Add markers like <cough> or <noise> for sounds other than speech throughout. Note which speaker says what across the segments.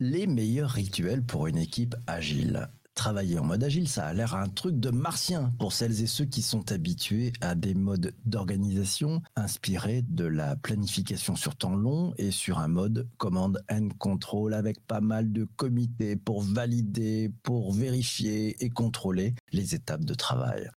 Speaker 1: Les meilleurs rituels pour une équipe agile. Travailler en mode agile, ça a l'air un truc de martien pour celles et ceux qui sont habitués à des modes d'organisation inspirés de la planification sur temps long et sur un mode command and control avec pas mal de comités pour valider, pour vérifier et contrôler les étapes de travail.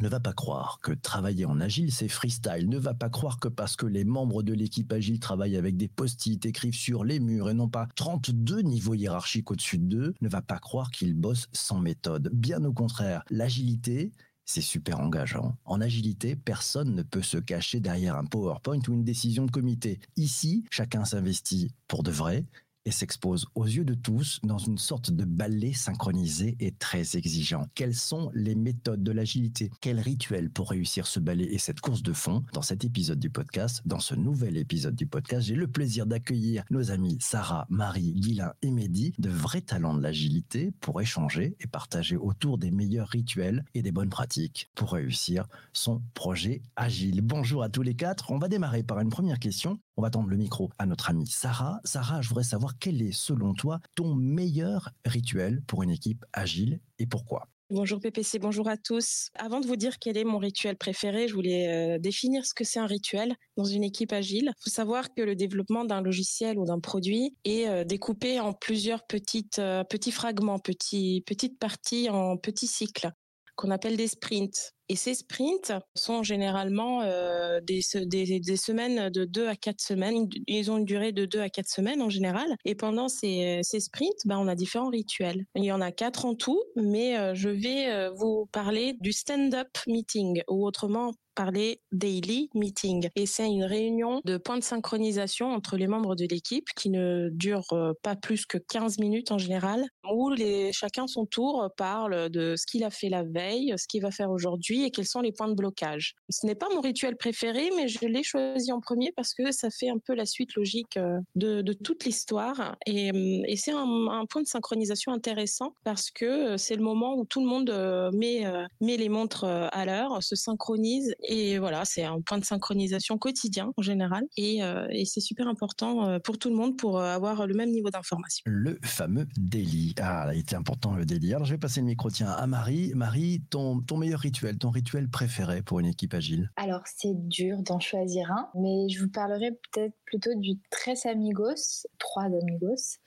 Speaker 1: Ne va pas croire que travailler en agile, c'est freestyle. Ne va pas croire que parce que les membres de l'équipe agile travaillent avec des post-it, écrivent sur les murs et non pas 32 niveaux hiérarchiques au-dessus d'eux, ne va pas croire qu'ils bossent sans méthode. Bien au contraire, l'agilité, c'est super engageant. En agilité, personne ne peut se cacher derrière un PowerPoint ou une décision de comité. Ici, chacun s'investit pour de vrai et s'expose aux yeux de tous dans une sorte de ballet synchronisé et très exigeant. Quelles sont les méthodes de l'agilité? Quel rituel pour réussir ce ballet et cette course de fond? Dans cet épisode du podcast, dans ce nouvel épisode du podcast, j'ai le plaisir d'accueillir nos amis Sarah, Marie, Guilain et Mehdi, de vrais talents de l'agilité pour échanger et partager autour des meilleurs rituels et des bonnes pratiques pour réussir son projet agile. Bonjour à tous les quatre. On va démarrer par une première question. On va tendre le micro à notre amie Sarah. Sarah, je voudrais savoir quel est, selon toi, ton meilleur rituel pour une équipe agile et pourquoi?
Speaker 2: Bonjour PPC, bonjour à tous. Avant de vous dire quel est mon rituel préféré, je voulais euh, définir ce que c'est un rituel dans une équipe agile. Il faut savoir que le développement d'un logiciel ou d'un produit est euh, découpé en plusieurs petites, euh, petits fragments, petites parties en petits cycles qu'on appelle des sprints. Et ces sprints sont généralement des, des, semaines de 2 à 4 semaines. Ils ont une durée de 2 à 4 semaines en général. Et pendant ces, ces sprints, ben, on a différents rituels. Il y en a quatre en tout, mais je vais vous parler du stand-up meeting, ou autrement parler daily meeting. Et c'est une réunion de points de synchronisation entre les membres de l'équipe qui ne dure pas plus que 15 minutes en général, où les, chacun son tour parle de ce qu'il a fait la veille, ce qu'il va faire aujourd'hui et quels sont les points de blocage. Ce n'est pas mon rituel préféré, mais je l'ai choisi en premier parce que ça fait un peu la suite logique euh, de, toute l'histoire. Et, euh, c'est un, point de synchronisation intéressant parce que c'est le moment où tout le monde met, met les montres à l'heure, se synchronise et voilà, c'est un point de synchronisation quotidien en général. Et, euh, c'est super important euh, pour tout le monde pour euh, avoir le même niveau d'information.
Speaker 1: Le fameux daily. Ah, il était important le daily. Alors je vais passer le micro tiens à Marie. Marie, ton, ton meilleur rituel, ton rituel préféré pour une équipe agile
Speaker 3: Alors c'est dur d'en choisir un, mais je vous parlerai peut-être plutôt du Tres Amigos, trois amigos.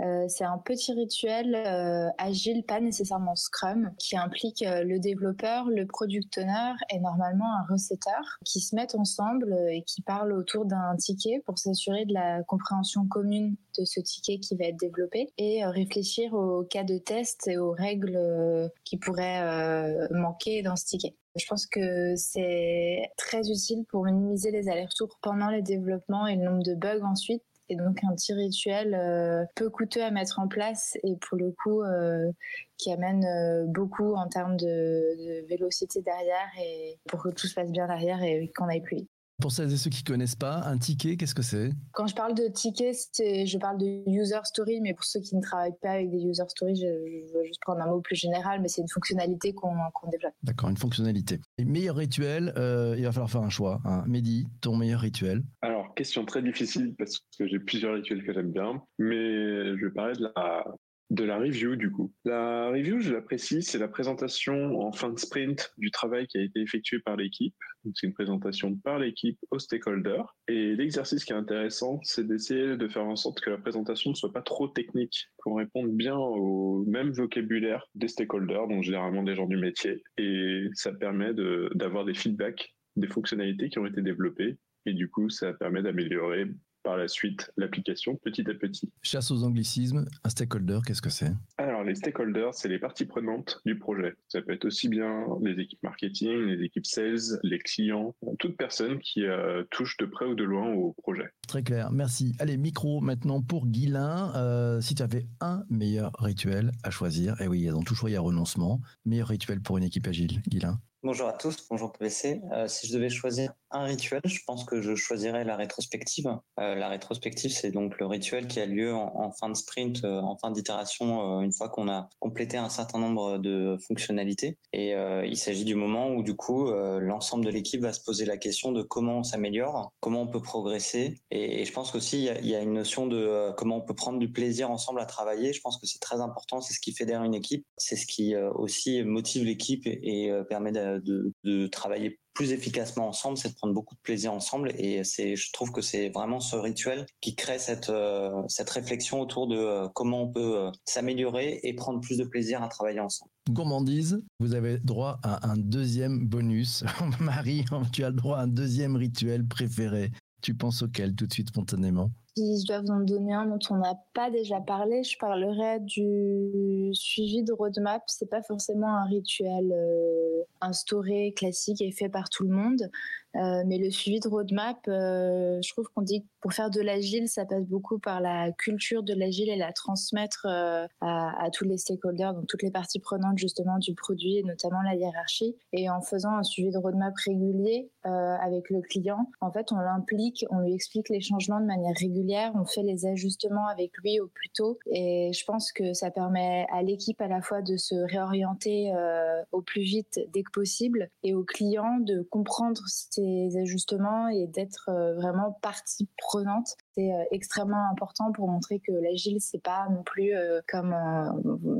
Speaker 3: Euh, c'est un petit rituel euh, agile, pas nécessairement Scrum, qui implique euh, le développeur, le product owner et normalement un recetteur qui se mettent ensemble et qui parlent autour d'un ticket pour s'assurer de la compréhension commune de ce ticket qui va être développé et réfléchir aux cas de test et aux règles qui pourraient manquer dans ce ticket. Je pense que c'est très utile pour minimiser les allers-retours pendant le développement et le nombre de bugs ensuite et donc un petit rituel euh, peu coûteux à mettre en place et pour le coup euh, qui amène euh, beaucoup en termes de, de, vélocité derrière et pour que tout se passe bien derrière et qu'on aille plus vite.
Speaker 1: Pour celles et ceux qui connaissent pas, un ticket, qu'est-ce que c'est?
Speaker 3: Quand je parle de ticket, je parle de user story, mais pour ceux qui ne travaillent pas avec des user stories, je, je veux juste prendre un mot plus général, mais c'est une fonctionnalité qu'on qu développe.
Speaker 1: D'accord, une fonctionnalité. Et meilleur rituel, euh, il va falloir faire un choix. Hein. Mehdi, ton meilleur rituel?
Speaker 4: Alors, question très difficile parce que j'ai plusieurs rituels que j'aime bien, mais je vais parler de la de la review du coup. La review, je l'apprécie, c'est la présentation en fin de sprint du travail qui a été effectué par l'équipe. C'est une présentation par l'équipe aux stakeholders. Et l'exercice qui est intéressant, c'est d'essayer de faire en sorte que la présentation ne soit pas trop technique, qu'on réponde bien au même vocabulaire des stakeholders, donc généralement des gens du métier. Et ça permet d'avoir des feedbacks des fonctionnalités qui ont été développées et du coup, ça permet d'améliorer par la suite l'application petit à petit.
Speaker 1: Chasse aux anglicismes, un stakeholder, qu'est-ce que c'est?
Speaker 4: Alors les stakeholders, c'est les parties prenantes du projet. Ça peut être aussi bien les équipes marketing, les équipes sales, les clients, toute personne qui euh, touche de près ou de loin au projet.
Speaker 1: Très clair, merci. Allez, micro maintenant pour Guilin. Euh, si tu avais un meilleur rituel à choisir, et eh oui, ils ont tout choisi à renoncement, meilleur rituel pour une équipe agile, Guilin?
Speaker 5: Bonjour à tous, bonjour PVC. Euh, si je devais choisir un rituel, je pense que je choisirais la rétrospective. Euh, la rétrospective, c'est donc le rituel qui a lieu en, fin de sprint, euh, en fin d'itération, une fois qu'on a complété un certain nombre de fonctionnalités. Et il s'agit du moment où du coup l'ensemble de l'équipe va se poser la question de comment on s'améliore, comment on peut progresser. Et, je pense qu'aussi il y, a, une notion de comment on peut prendre du plaisir ensemble à travailler. Je pense que c'est très important, c'est ce qui fédère une équipe, c'est ce qui aussi motive l'équipe et, et permet de de, travailler plus efficacement ensemble, c'est de prendre beaucoup de plaisir ensemble. Et c'est, je trouve que c'est vraiment ce rituel qui crée cette, euh, cette réflexion autour de euh, comment on peut euh, s'améliorer et prendre plus de plaisir à travailler ensemble.
Speaker 1: Gourmandise, vous avez droit à un deuxième bonus. <laughs> Marie, tu as le droit à un deuxième rituel préféré. Tu penses auquel tout de suite spontanément?
Speaker 3: Si je dois vous en donner un dont on n'a pas déjà parlé, je parlerai du suivi de roadmap. C'est pas forcément un rituel euh, instauré, classique et fait par tout le monde. Euh, mais le suivi de roadmap, euh, je trouve qu'on dit que pour faire de l'agile, ça passe beaucoup par la culture de l'agile et la transmettre à, à, tous les stakeholders, donc toutes les parties prenantes justement du produit et notamment la hiérarchie. Et en faisant un suivi de roadmap régulier avec le client, en fait, on l'implique, on lui explique les changements de manière régulière on fait les ajustements avec lui au plus tôt et je pense que ça permet à l'équipe à la fois de se réorienter euh, au plus vite dès que possible et aux clients de comprendre ces ajustements et d'être euh, vraiment partie prenante c'est euh, extrêmement important pour montrer que l'agile c'est pas non plus comme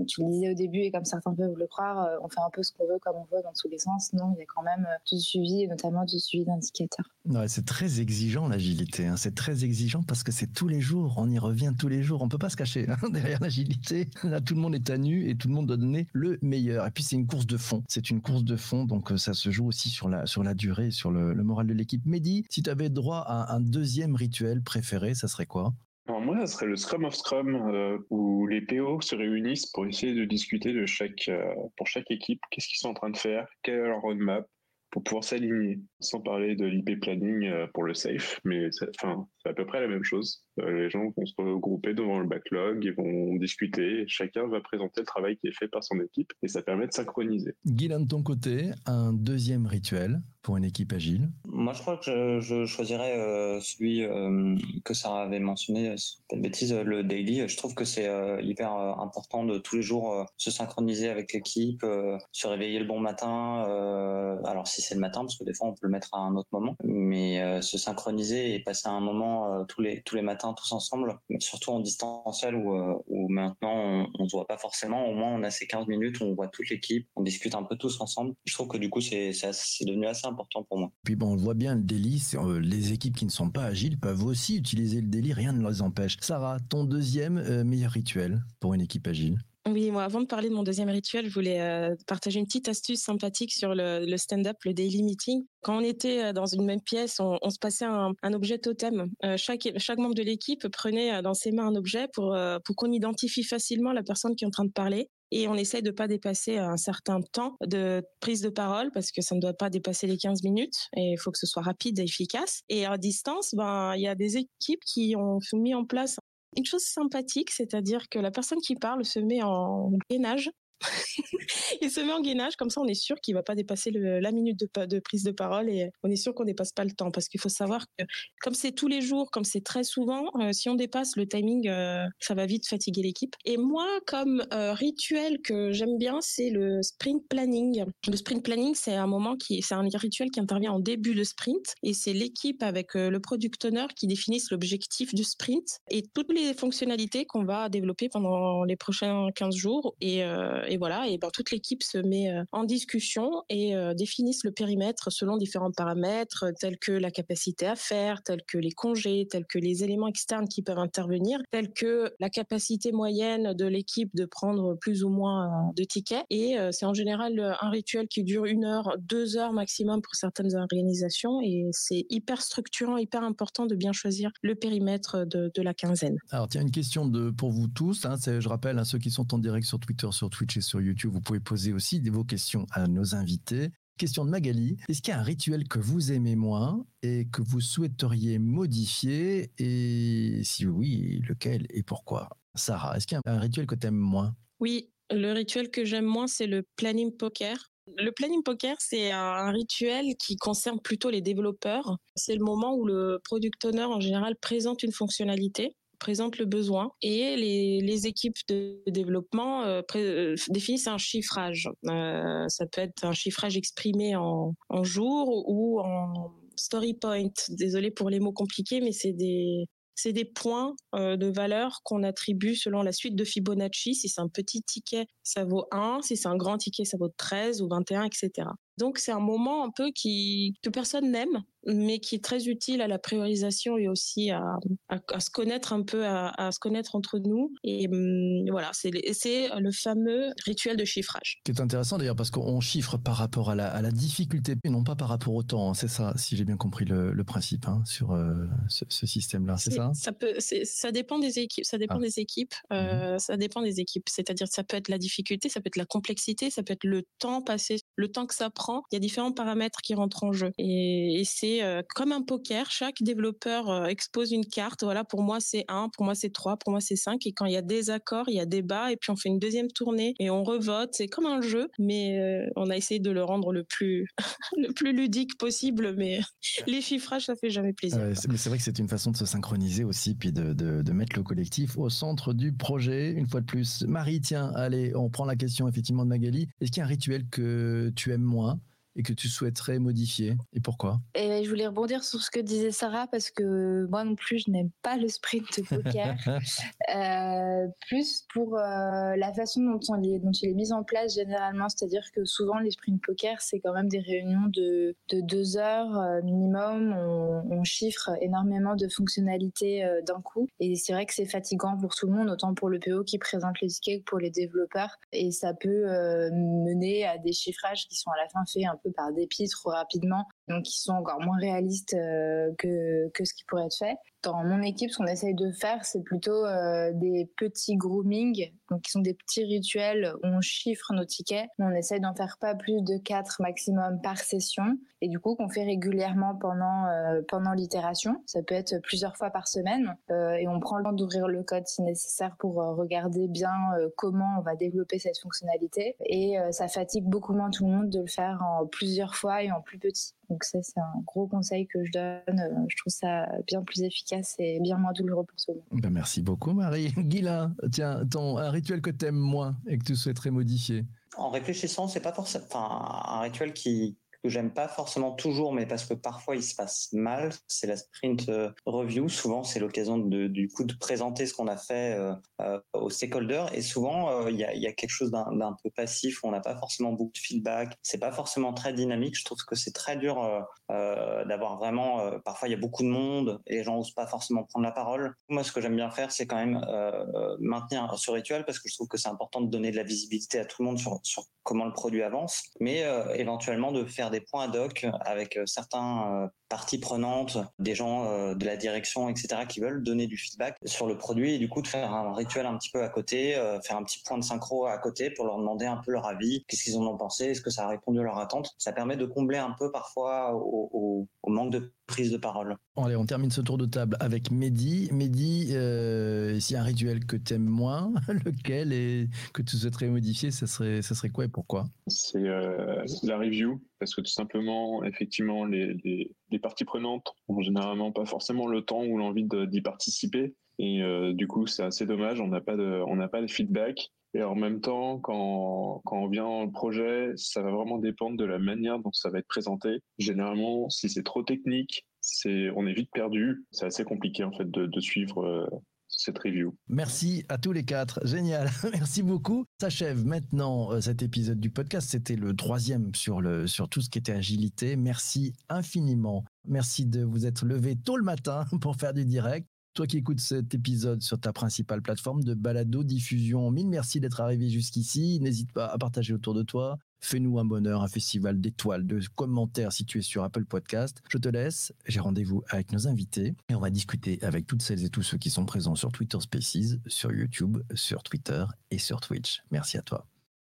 Speaker 3: tu le disais au début et comme certains peuvent le croire on fait un peu ce qu'on veut comme on veut dans tous les sens non il y a quand même du suivi et notamment du suivi d'indicateurs
Speaker 1: c'est très exigeant l'agilité hein. c'est très exigeant parce que c'est tous les jours, on y revient tous les jours, on peut pas se cacher hein, <laughs> derrière l'agilité. Là, tout le monde est à nu et tout le monde doit donner le meilleur. Et puis c'est une course de fond, c'est une course de fond, donc euh, ça se joue aussi sur la sur la durée, sur le, moral de l'équipe. Mehdi, si tu avais droit à un deuxième rituel préféré, ça serait quoi?
Speaker 4: Moi, ça serait le Scrum of Scrum, euh, où les PO se réunissent pour essayer de discuter de chaque, euh, pour chaque équipe, qu'est-ce qu'ils sont en train de faire, quelle est leur roadmap, pour pouvoir s'aligner, sans parler de l'IP planning euh, pour le safe, mais enfin, c'est à peu près la même chose. Euh, les gens vont se regrouper devant le backlog, ils vont discuter, chacun va présenter le travail qui est fait par son équipe, et ça permet de synchroniser.
Speaker 1: Guylaine, de ton côté, un deuxième rituel pour une équipe agile?
Speaker 5: Moi, je crois que je, choisirais euh, celui que Sarah avait mentionné, pas de bêtise, le daily. Je trouve que c'est hyper important de tous les jours se synchroniser avec l'équipe, se réveiller le bon matin. alors, si c'est le matin, parce que des fois on peut le mettre à un autre moment, mais euh, se synchroniser et passer un moment euh, tous les matins tous ensemble, surtout en distanciel où, euh, où maintenant on, on se voit pas forcément, au moins on a ces 15 minutes où on voit toute l'équipe, on discute un peu tous ensemble. Je trouve que du coup c'est devenu assez important pour moi.
Speaker 1: Puis bon, on voit bien, le délit, les équipes qui ne sont pas agiles peuvent aussi utiliser le délit, rien ne les empêche. Sarah, ton deuxième meilleur rituel pour une équipe agile?
Speaker 2: Oui, moi, avant de parler de mon deuxième rituel, je voulais euh, partager une petite astuce sympathique sur le, stand-up, le daily meeting. Quand on était euh, dans une même pièce, on, se passait un, objet totem. Euh, chaque, membre de l'équipe prenait dans ses mains un objet pour, pour qu'on identifie facilement la personne qui est en train de parler. Et on essaye de pas dépasser un certain temps de prise de parole parce que ça ne doit pas dépasser les 15 minutes et il faut que ce soit rapide et efficace. Et à distance, ben, il y a des équipes qui ont mis en place une chose sympathique, c'est-à-dire que la personne qui parle se met en gainage il se met en gainage, comme ça on est sûr qu'il va pas dépasser la minute de, prise de parole et on est sûr qu'on dépasse pas le temps parce qu'il faut savoir que comme c'est tous les jours, comme c'est très souvent, euh, si on dépasse le timing, euh, ça va vite fatiguer l'équipe. Et moi, comme euh, rituel que j'aime bien, c'est le sprint planning. Le sprint planning, c'est un moment qui, c'est un rituel qui intervient en début de sprint et c'est l'équipe avec le product owner qui définissent l'objectif du sprint et toutes les fonctionnalités qu'on va développer pendant les prochains 15 jours et et voilà, et ben, toute l'équipe se met euh, en discussion et euh, définissent le périmètre selon différents paramètres tels que la capacité à faire, tels que les congés, tels que les éléments externes qui peuvent intervenir, tels que la capacité moyenne de l'équipe de prendre plus ou moins euh, de tickets. Et c'est en général un rituel qui dure une heure, deux heures maximum pour certaines organisations et c'est hyper structurant, hyper important de bien choisir le périmètre de, la quinzaine.
Speaker 1: Alors, tiens, une question de, pour vous tous. Hein, je rappelle à ceux qui sont en direct sur Twitter, sur Twitch sur YouTube. Vous pouvez poser aussi vos questions à nos invités. Question de Magali. Est-ce qu'il y a un rituel que vous aimez moins et que vous souhaiteriez modifier? Et si oui, lequel et pourquoi? Sarah, est-ce qu'il y a un rituel que tu aimes moins?
Speaker 2: Oui, le rituel que j'aime moins, c'est le planning poker. Le planning poker, c'est un rituel qui concerne plutôt les développeurs. C'est le moment où le product owner en général présente une fonctionnalité présente le besoin et les, équipes de développement euh, euh, définissent un chiffrage. Euh, ça peut être un chiffrage exprimé en, en jours ou en story point. Désolé pour les mots compliqués, mais c'est des c'est des points de valeur qu'on attribue selon la suite de Fibonacci. Si c'est un petit ticket, ça vaut 1. Si c'est un grand ticket, ça vaut 13 ou 21, etc. Donc c'est un moment un peu qui que personne n'aime, mais qui est très utile à la priorisation et aussi à, à, se connaître un peu, à, à, se connaître entre nous. Et hum, voilà, c'est le fameux rituel de chiffrage.
Speaker 1: Qui est intéressant d'ailleurs parce qu'on chiffre par rapport à la, à la, difficulté et non pas par rapport au temps. Hein. C'est ça, si j'ai bien compris le, le principe hein, sur euh, ce, ce système-là. C'est ça?
Speaker 2: Ça peut, ça dépend des équipes. Ça dépend ah. des équipes. Euh, mmh Ça dépend des équipes. C'est-à-dire, ça peut être la difficulté, ça peut être la complexité, ça peut être le temps passé, le temps que ça prend il y a différents paramètres qui rentrent en jeu. Et, c'est euh, comme un poker, chaque développeur euh, expose une carte. Voilà, pour moi c'est 1, pour moi c'est 3, pour moi c'est 5. Et quand il y a des accords, il y a débat, et puis on fait une deuxième tournée et on revote. C'est comme un jeu, mais euh, on a essayé de le rendre le plus, <laughs> le plus ludique possible. Mais <laughs> les chiffrages, ça fait jamais plaisir.
Speaker 1: mais c'est vrai que c'est une façon de se synchroniser aussi, puis de, de, de mettre le collectif au centre du projet. Une fois de plus, Marie, tiens, allez, on prend la question effectivement de Magali. Est-ce qu'il y a un rituel que tu aimes moins? Et que tu souhaiterais modifier et pourquoi?
Speaker 3: Et ben, Je voulais rebondir sur ce que disait Sarah parce que moi non plus je n'aime pas le sprint de poker. <laughs> euh, plus pour euh, la façon dont, on les, dont il est mis en place généralement, c'est-à-dire que souvent les sprints poker c'est quand même des réunions de, de deux heures euh, minimum, on, on, chiffre énormément de fonctionnalités d'un coup. Et c'est vrai que c'est fatigant pour tout le monde, autant pour le PO qui présente les tickets que pour les développeurs. Et ça peut mener à des chiffrages qui sont à la fin faits un peu par dépit trop rapidement, donc qui sont encore moins réalistes euh, que, que ce qui pourrait être fait. Dans mon équipe, ce qu'on essaye de faire, c'est plutôt euh, des petits grooming, donc qui sont des petits rituels où on chiffre nos tickets. On essaye d'en faire pas plus de 4 maximum par session, et du coup qu'on fait régulièrement pendant euh, pendant l'itération. Ça peut être plusieurs fois par semaine, et on prend le temps d'ouvrir le code si nécessaire pour regarder bien comment on va développer cette fonctionnalité. Et ça fatigue beaucoup moins tout le monde de le faire en plusieurs fois et en plus petit. Donc ça, c'est un gros conseil que je donne. Euh, je trouve ça bien plus efficace et bien moins douloureux pour tout le monde.
Speaker 1: Ben merci beaucoup, Marie. <laughs> Guilain, tiens, ton, un rituel que tu aimes moins et que tu souhaiterais modifier?
Speaker 5: En réfléchissant, c'est pas forcément un rituel qui, que j'aime pas forcément toujours, mais parce que parfois il se passe mal, c'est la sprint euh, review. Souvent, c'est l'occasion de, du coup de présenter ce qu'on a fait euh, euh aux stakeholders. Et souvent, il y, a, quelque chose d'un peu passif. On n'a pas forcément beaucoup de feedback. C'est pas forcément très dynamique. Je trouve que c'est très dur d'avoir vraiment. parfois, il y a beaucoup de monde et les gens n'osent pas forcément prendre la parole. Moi, ce que j'aime bien faire, c'est quand même maintenir ce rituel parce que je trouve que c'est important de donner de la visibilité à tout le monde sur, sur comment le produit avance, mais éventuellement de faire des points ad hoc avec euh, certains euh, parties prenantes, des gens euh, de la direction, etc., qui veulent donner du feedback sur le produit et du coup de faire un rituel un petit peu à côté, faire un petit point de synchro à côté pour leur demander un peu leur avis, qu'est-ce qu'ils en ont pensé, est-ce que ça a répondu à leur attente. Ça permet de combler un peu parfois au, manque de prise de parole.
Speaker 1: Allez, on termine ce tour de table avec Mehdi. Mehdi, s'il y a un rituel que tu aimes moins, <laughs> lequel et que tu souhaiterais modifier, ça serait, ça serait quoi et pourquoi?
Speaker 4: C'est la review parce que tout simplement, effectivement, les, les, parties prenantes ont généralement pas forcément le temps ou l'envie d'y participer. Et euh, du coup, c'est assez dommage, on n'a pas, de, pas de feedback. Et en même temps, quand, quand on vient le projet, ça va vraiment dépendre de la manière dont ça va être présenté. Généralement, si c'est trop technique, c'est, on est vite perdu. C'est assez compliqué en fait de, de suivre euh, cette review.
Speaker 1: Merci à tous les quatre. Génial. <laughs> Merci beaucoup. S'achève maintenant euh, cet épisode du podcast. C'était le troisième sur, le, sur tout ce qui était agilité. Merci infiniment. Merci de vous être levé tôt le matin <laughs> pour faire du direct. Toi qui écoutes cet épisode sur ta principale plateforme de balado diffusion, mille merci d'être arrivé jusqu'ici. N'hésite pas à partager autour de toi, Fais-nous un bonheur, un festival d'étoiles, de commentaires situés sur Apple Podcast. Je te laisse, j'ai rendez-vous avec nos invités et on va discuter avec toutes celles et tous ceux qui sont présents sur Twitter Spaces, sur YouTube, sur Twitter et sur Twitch. Merci à toi.